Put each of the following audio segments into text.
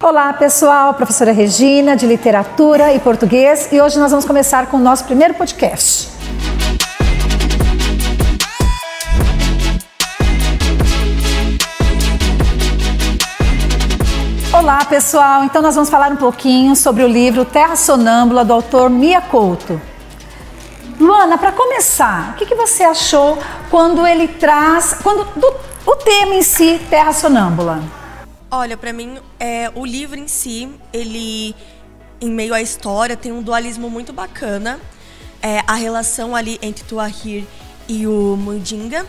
Olá pessoal, professora Regina de Literatura e Português e hoje nós vamos começar com o nosso primeiro podcast. Olá pessoal, então nós vamos falar um pouquinho sobre o livro Terra Sonâmbula do autor Mia Couto. Luana, para começar, o que, que, você achou quando ele traz, quando do, o tema em si, Terra Sonâmbula? Olha, para mim, é, o livro em si, ele, em meio à história, tem um dualismo muito bacana. É, a relação ali entre Tuahir e o Mundinga.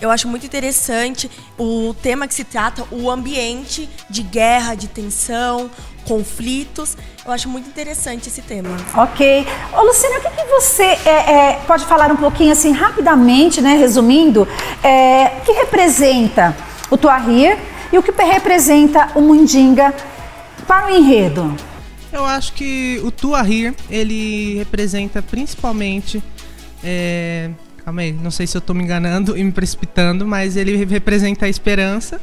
Eu acho muito interessante o tema que se trata, o ambiente de guerra, de tensão, conflitos. Eu acho muito interessante esse tema. Ok. Ô, Luciana, o que, que você é, é, pode falar um pouquinho assim, rapidamente, né, resumindo, é, que representa o Tuahir e o que representa o Mundinga para o enredo? Eu acho que o Tuahir, ele representa principalmente. É... Calma aí, não sei se eu estou me enganando e me precipitando, mas ele representa a esperança.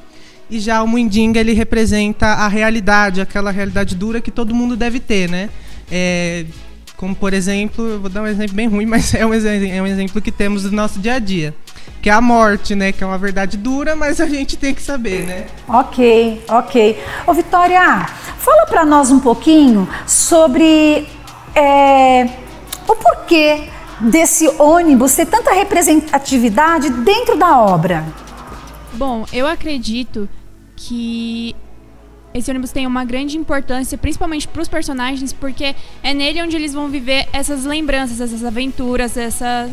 E já o Mundinga, ele representa a realidade, aquela realidade dura que todo mundo deve ter, né? É, como, por exemplo, vou dar um exemplo bem ruim, mas é um, é um exemplo que temos do nosso dia a dia que é a morte, né? Que é uma verdade dura, mas a gente tem que saber, né? Ok, ok. Ô Vitória, fala para nós um pouquinho sobre é, o porquê desse ônibus ter tanta representatividade dentro da obra. Bom, eu acredito que esse ônibus tem uma grande importância, principalmente para os personagens, porque é nele onde eles vão viver essas lembranças, essas aventuras, essa,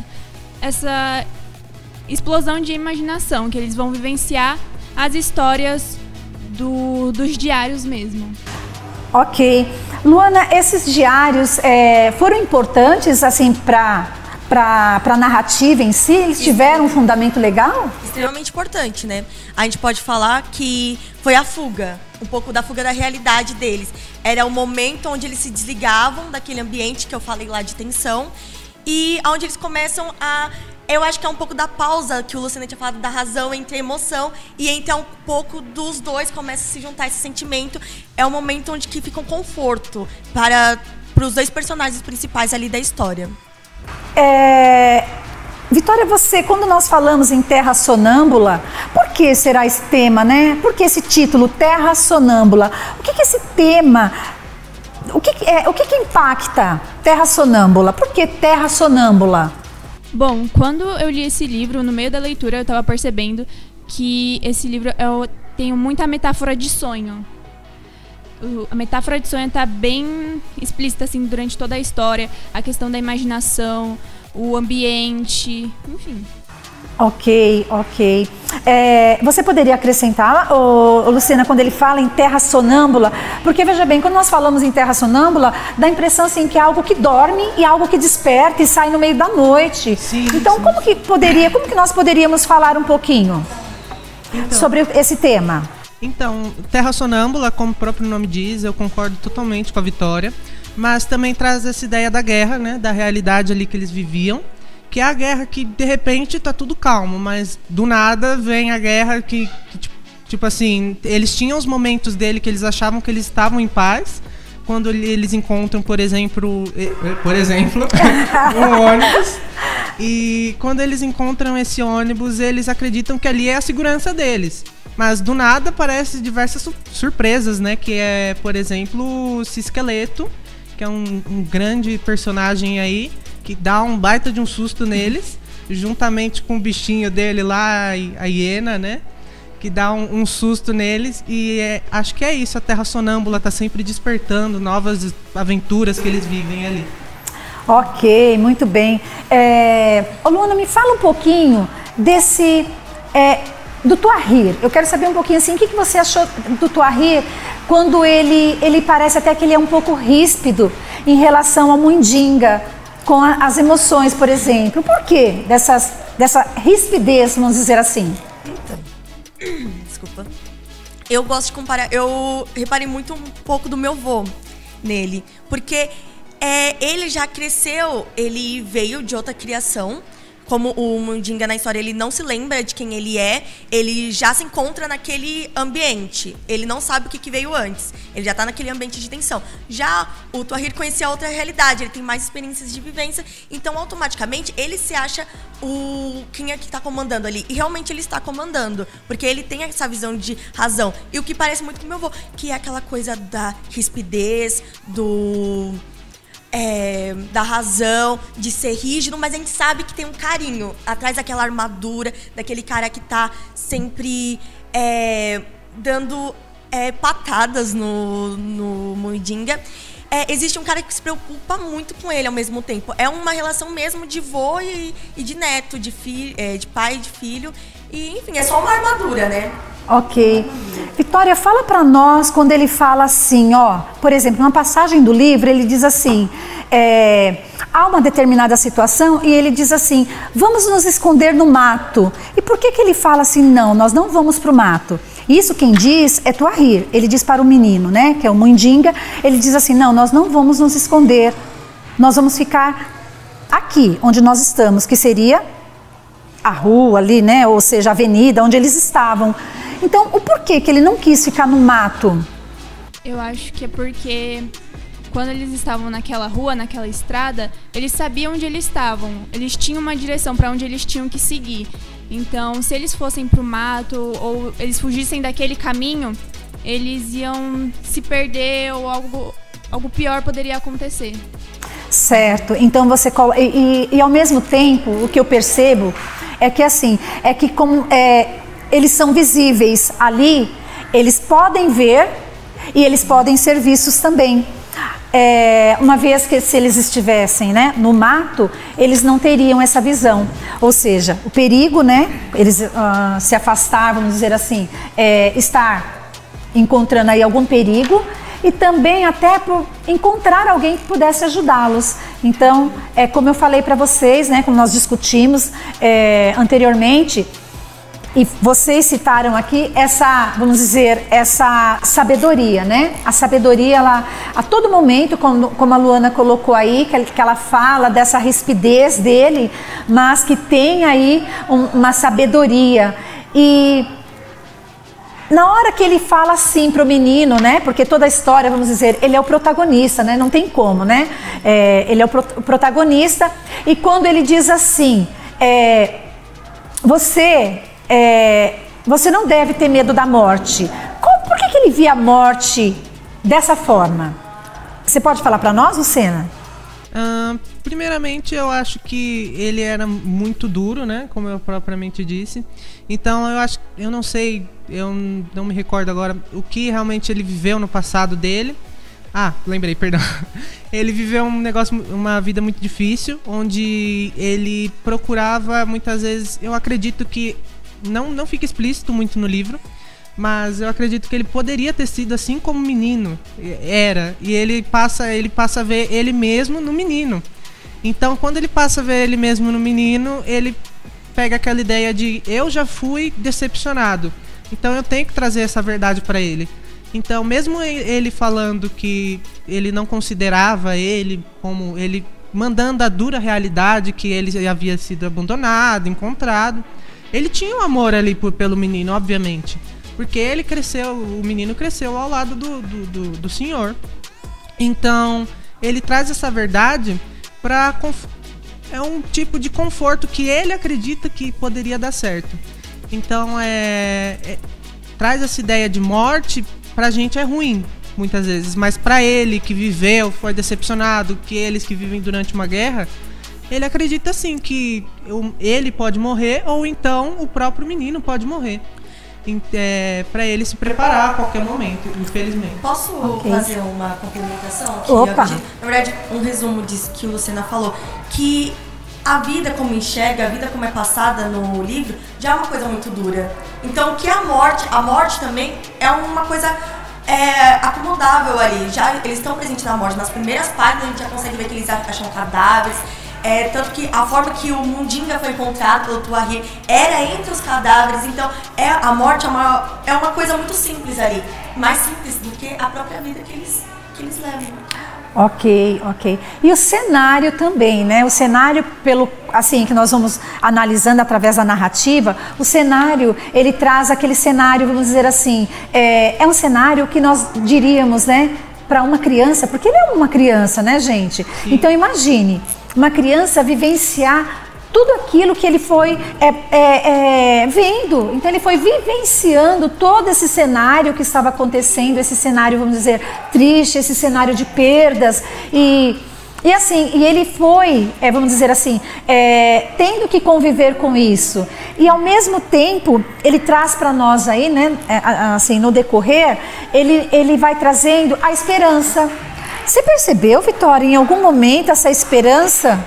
essa explosão de imaginação, que eles vão vivenciar as histórias do, dos diários mesmo. Ok. Luana, esses diários é, foram importantes assim para para a narrativa em si? Eles tiveram um fundamento legal? Extremamente importante, né? A gente pode falar que foi a fuga, um pouco da fuga da realidade deles. Era o momento onde eles se desligavam daquele ambiente que eu falei lá de tensão e onde eles começam a eu acho que é um pouco da pausa que o Luciano tinha falado, da razão entre a emoção e entre um pouco dos dois começa a se juntar esse sentimento. É um momento onde que fica um conforto para, para os dois personagens principais ali da história. É... Vitória, você, quando nós falamos em Terra Sonâmbula, por que será esse tema, né? Por que esse título, Terra Sonâmbula? O que, que esse tema o que, é, o que, que impacta Terra Sonâmbula? Por que Terra Sonâmbula? Bom, quando eu li esse livro, no meio da leitura, eu estava percebendo que esse livro eu tenho muita metáfora de sonho. A metáfora de sonho está bem explícita assim durante toda a história, a questão da imaginação, o ambiente, enfim. Ok, ok. É, você poderia acrescentar, ô, ô, Luciana, quando ele fala em terra sonâmbula? Porque veja bem, quando nós falamos em terra sonâmbula, dá a impressão assim que é algo que dorme e algo que desperta e sai no meio da noite. Sim, então, sim. como que poderia, como que nós poderíamos falar um pouquinho então, sobre esse tema? Então, terra sonâmbula, como o próprio nome diz, eu concordo totalmente com a Vitória, mas também traz essa ideia da guerra, né, da realidade ali que eles viviam que é a guerra que de repente tá tudo calmo, mas do nada vem a guerra que, que tipo, tipo assim, eles tinham os momentos dele que eles achavam que eles estavam em paz, quando eles encontram, por exemplo, por exemplo, um ônibus. E quando eles encontram esse ônibus, eles acreditam que ali é a segurança deles. Mas do nada aparecem diversas surpresas, né? Que é, por exemplo, o Cisqueleto, que é um, um grande personagem aí, que dá um baita de um susto neles, juntamente com o bichinho dele lá, a hiena, né? Que dá um, um susto neles. E é, acho que é isso, a Terra Sonâmbula está sempre despertando novas aventuras que eles vivem ali. Ok, muito bem. É, Luana, me fala um pouquinho desse. É, do Tuahir. Eu quero saber um pouquinho assim, o que, que você achou do Tuahir quando ele, ele parece até que ele é um pouco ríspido em relação ao Mundinga com a, as emoções, por exemplo. Por que dessas, dessa rispidez, vamos dizer assim? Desculpa. Eu gosto de comparar. Eu reparei muito um pouco do meu avô nele. Porque é, ele já cresceu, ele veio de outra criação como o Mundinga na história ele não se lembra de quem ele é, ele já se encontra naquele ambiente. Ele não sabe o que, que veio antes. Ele já está naquele ambiente de tensão. Já o Tuahir conhecia outra realidade, ele tem mais experiências de vivência, então automaticamente ele se acha o quem é que está comandando ali. E realmente ele está comandando, porque ele tem essa visão de razão. E o que parece muito com meu avô, que é aquela coisa da rispidez, do é, da razão, de ser rígido, mas a gente sabe que tem um carinho atrás daquela armadura, daquele cara que tá sempre é, dando é, patadas no, no Moidinga. É, existe um cara que se preocupa muito com ele ao mesmo tempo. É uma relação mesmo de vô e, e de neto, de, fi, é, de pai e de filho. E, enfim, é só uma armadura, né? Ok. Vitória, fala para nós quando ele fala assim, ó, por exemplo, uma passagem do livro, ele diz assim, é, há uma determinada situação e ele diz assim, vamos nos esconder no mato. E por que que ele fala assim, não, nós não vamos para o mato? Isso quem diz é Tuahir. Ele diz para o menino, né, que é o Mundinga, ele diz assim, não, nós não vamos nos esconder, nós vamos ficar aqui, onde nós estamos, que seria a rua ali, né, ou seja, a avenida onde eles estavam. Então, o porquê que ele não quis ficar no mato? Eu acho que é porque quando eles estavam naquela rua, naquela estrada, eles sabiam onde eles estavam. Eles tinham uma direção para onde eles tinham que seguir. Então, se eles fossem para o mato ou eles fugissem daquele caminho, eles iam se perder ou algo, algo pior poderia acontecer. Certo. Então você e, e, e, ao mesmo tempo o que eu percebo é que assim é que como é, eles são visíveis ali, eles podem ver e eles podem ser vistos também. É, uma vez que se eles estivessem né, no mato, eles não teriam essa visão. Ou seja, o perigo, né, eles uh, se afastar, vamos dizer assim, é, estar encontrando aí algum perigo e também até por encontrar alguém que pudesse ajudá-los. Então, é como eu falei para vocês, né, como nós discutimos é, anteriormente, e vocês citaram aqui essa, vamos dizer, essa sabedoria, né? A sabedoria, ela, a todo momento, como, como a Luana colocou aí, que, que ela fala dessa rispidez dele, mas que tem aí um, uma sabedoria. E na hora que ele fala assim para o menino, né? Porque toda a história, vamos dizer, ele é o protagonista, né? Não tem como, né? É, ele é o, pro, o, protagonista. E quando ele diz assim, é, você é, você não deve ter medo da morte. Como, por que, que ele via a morte dessa forma? Você pode falar para nós, Lucena? Uh, primeiramente, eu acho que ele era muito duro, né? Como eu propriamente disse. Então, eu acho, eu não sei, eu não me recordo agora o que realmente ele viveu no passado dele. Ah, lembrei, perdão. Ele viveu um negócio, uma vida muito difícil, onde ele procurava muitas vezes. Eu acredito que não, não fica explícito muito no livro, mas eu acredito que ele poderia ter sido assim como menino era. E ele passa ele passa a ver ele mesmo no menino. Então quando ele passa a ver ele mesmo no menino ele pega aquela ideia de eu já fui decepcionado então eu tenho que trazer essa verdade para ele. Então mesmo ele falando que ele não considerava ele como ele mandando a dura realidade que ele havia sido abandonado encontrado ele tinha um amor ali por, pelo menino, obviamente. Porque ele cresceu, o menino cresceu ao lado do, do, do, do senhor. Então, ele traz essa verdade para é um tipo de conforto que ele acredita que poderia dar certo. Então, é, é traz essa ideia de morte pra gente é ruim, muitas vezes, mas para ele que viveu, foi decepcionado, que eles que vivem durante uma guerra, ele acredita assim que ele pode morrer ou então o próprio menino pode morrer. É, para ele se preparar a qualquer momento, infelizmente. Posso okay. fazer uma complementação? Opa. na verdade, um resumo disso que o Lucena falou, que a vida como enxerga, a vida como é passada no livro, já é uma coisa muito dura. Então, que a morte, a morte também é uma coisa é, acomodável ali. Já eles estão presentes na morte. Nas primeiras páginas a gente já consegue ver que eles acham cadáveres é, tanto que a forma que o Mundinga foi encontrado pelo Tuarri era entre os cadáveres. Então, é, a morte é uma, é uma coisa muito simples ali. Mais simples do que a própria vida que eles que eles levam. Ok, ok. E o cenário também, né? O cenário, pelo assim que nós vamos analisando através da narrativa, o cenário ele traz aquele cenário, vamos dizer assim, é, é um cenário que nós diríamos, né, para uma criança, porque ele é uma criança, né, gente? Sim. Então imagine uma criança vivenciar tudo aquilo que ele foi é, é, é, vendo. Então ele foi vivenciando todo esse cenário que estava acontecendo, esse cenário, vamos dizer, triste, esse cenário de perdas e e assim, e ele foi, é, vamos dizer assim, é, tendo que conviver com isso. E ao mesmo tempo, ele traz para nós aí, né, é, assim, no decorrer, ele, ele vai trazendo a esperança. Você percebeu, Vitória, em algum momento essa esperança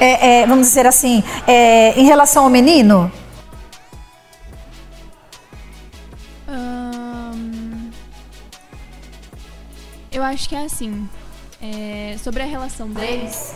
é, é, vamos dizer assim, é, em relação ao menino? eu acho que é assim. É, sobre a relação deles.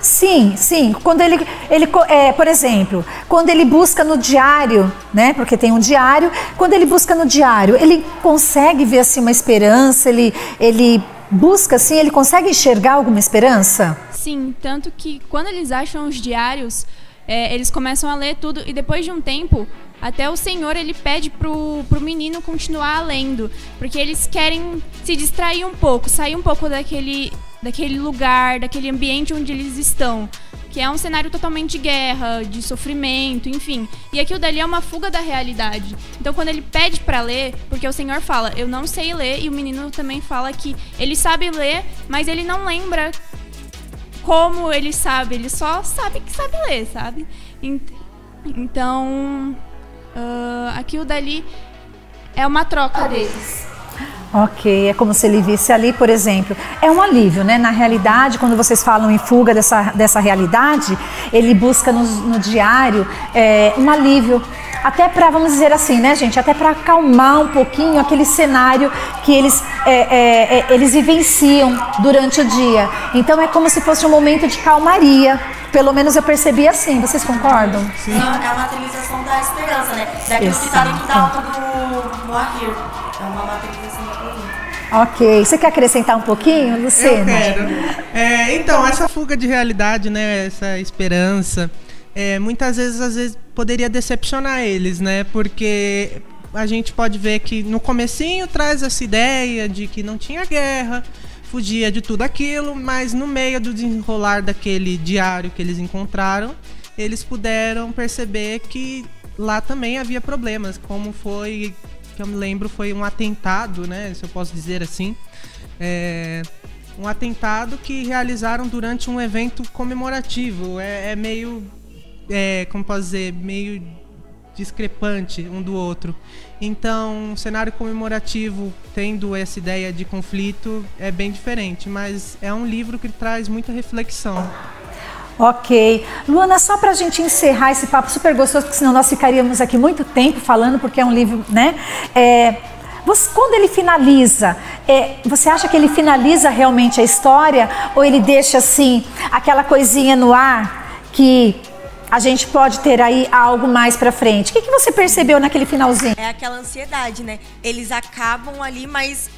Sim, sim. Quando ele, ele é, por exemplo, quando ele busca no diário, né? Porque tem um diário. Quando ele busca no diário, ele consegue ver assim uma esperança. Ele, ele busca assim. Ele consegue enxergar alguma esperança? Sim, tanto que quando eles acham os diários, é, eles começam a ler tudo e depois de um tempo, até o Senhor ele pede pro, pro menino continuar lendo, porque eles querem se distrair um pouco, sair um pouco daquele, daquele lugar, daquele ambiente onde eles estão que é um cenário totalmente de guerra, de sofrimento, enfim. E aquilo dali é uma fuga da realidade. Então, quando ele pede para ler, porque o Senhor fala, eu não sei ler, e o menino também fala que ele sabe ler, mas ele não lembra como ele sabe, ele só sabe que sabe ler, sabe? Então, uh, aquilo dali é uma troca deles. Ok, é como se ele visse ali, por exemplo. É um alívio, né? Na realidade, quando vocês falam em fuga dessa, dessa realidade, ele busca no, no diário é, um alívio até para, vamos dizer assim, né, gente, até para acalmar um pouquinho aquele cenário que eles, é, é, é, eles vivenciam durante o dia. Então é como se fosse um momento de calmaria. Pelo menos eu percebi assim. Vocês concordam? Sim. É a materialização da esperança, né? Daquilo Exato. que está dentro da alma do, do Ahir. É uma materialização da Ok. Você quer acrescentar um pouquinho, Luciana? Eu quero. É, então, essa fuga de realidade, né? Essa esperança é, muitas vezes, às vezes poderia decepcionar eles, né? Porque a gente pode ver que no comecinho traz essa ideia de que não tinha guerra, fugia de tudo aquilo, mas no meio do desenrolar daquele diário que eles encontraram, eles puderam perceber que lá também havia problemas, como foi, que eu me lembro, foi um atentado, né? Se eu posso dizer assim. É, um atentado que realizaram durante um evento comemorativo. É, é meio é, como posso dizer, meio discrepante um do outro. Então, um cenário comemorativo tendo essa ideia de conflito é bem diferente, mas é um livro que traz muita reflexão. Ok. Luana, só para a gente encerrar esse papo super gostoso, porque senão nós ficaríamos aqui muito tempo falando, porque é um livro, né? É, você, quando ele finaliza, é, você acha que ele finaliza realmente a história ou ele deixa assim aquela coisinha no ar que a gente pode ter aí algo mais para frente. O que, que você percebeu naquele finalzinho? É aquela ansiedade, né? Eles acabam ali, mas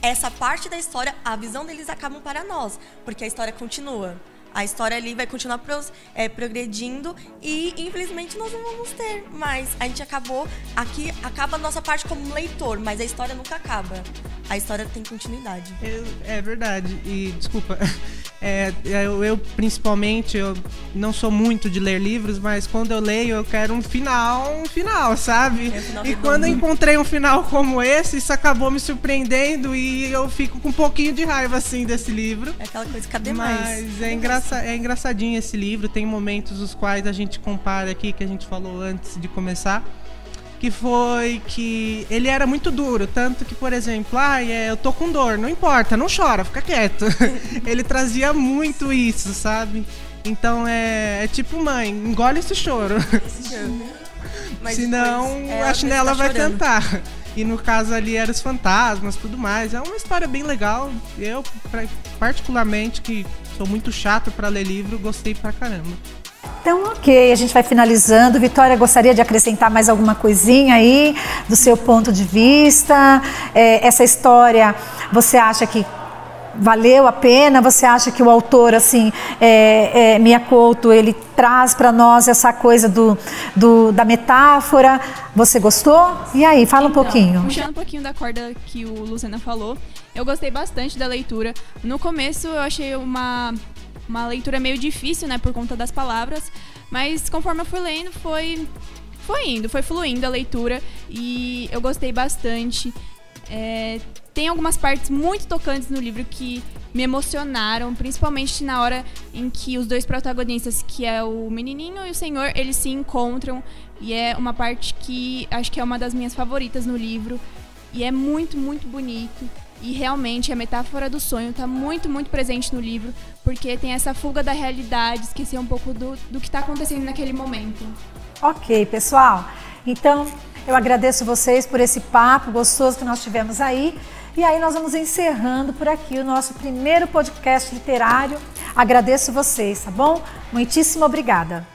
essa parte da história, a visão deles acabam para nós, porque a história continua. A história ali vai continuar pros, é, progredindo e infelizmente nós não vamos ter. Mas a gente acabou. Aqui acaba a nossa parte como leitor, mas a história nunca acaba. A história tem continuidade. É, é verdade. E desculpa. É, eu, eu, principalmente eu não sou muito de ler livros, mas quando eu leio eu quero um final, um final, sabe? É final e quando eu encontrei um final como esse, isso acabou me surpreendendo e eu fico com um pouquinho de raiva assim desse livro. É aquela coisa, cadê mas mais? Mas é, engraça, é engraçadinho esse livro, tem momentos os quais a gente compara aqui que a gente falou antes de começar que foi que ele era muito duro, tanto que, por exemplo, ah, eu tô com dor, não importa, não chora, fica quieto. ele trazia muito isso, sabe? Então é, é tipo mãe, engole esse choro. Mas Senão é, a chinela tá vai cantar. E no caso ali eram os fantasmas, tudo mais. É uma história bem legal. Eu, particularmente, que sou muito chato para ler livro, gostei pra caramba. Então, ok, a gente vai finalizando. Vitória, gostaria de acrescentar mais alguma coisinha aí do seu ponto de vista? É, essa história, você acha que valeu a pena? Você acha que o autor, assim, é, é, Miyakoto, ele traz para nós essa coisa do, do, da metáfora? Você gostou? E aí, fala então, um pouquinho. Puxando um pouquinho da corda que o Luciana falou, eu gostei bastante da leitura. No começo eu achei uma uma leitura meio difícil, né, por conta das palavras, mas conforme eu fui lendo, foi foi indo, foi fluindo a leitura e eu gostei bastante. É, tem algumas partes muito tocantes no livro que me emocionaram, principalmente na hora em que os dois protagonistas, que é o menininho e o senhor, eles se encontram e é uma parte que acho que é uma das minhas favoritas no livro e é muito, muito bonito. E realmente a metáfora do sonho está muito, muito presente no livro, porque tem essa fuga da realidade, esquecer um pouco do, do que está acontecendo naquele momento. Ok, pessoal. Então, eu agradeço vocês por esse papo gostoso que nós tivemos aí. E aí nós vamos encerrando por aqui o nosso primeiro podcast literário. Agradeço vocês, tá bom? Muitíssimo obrigada.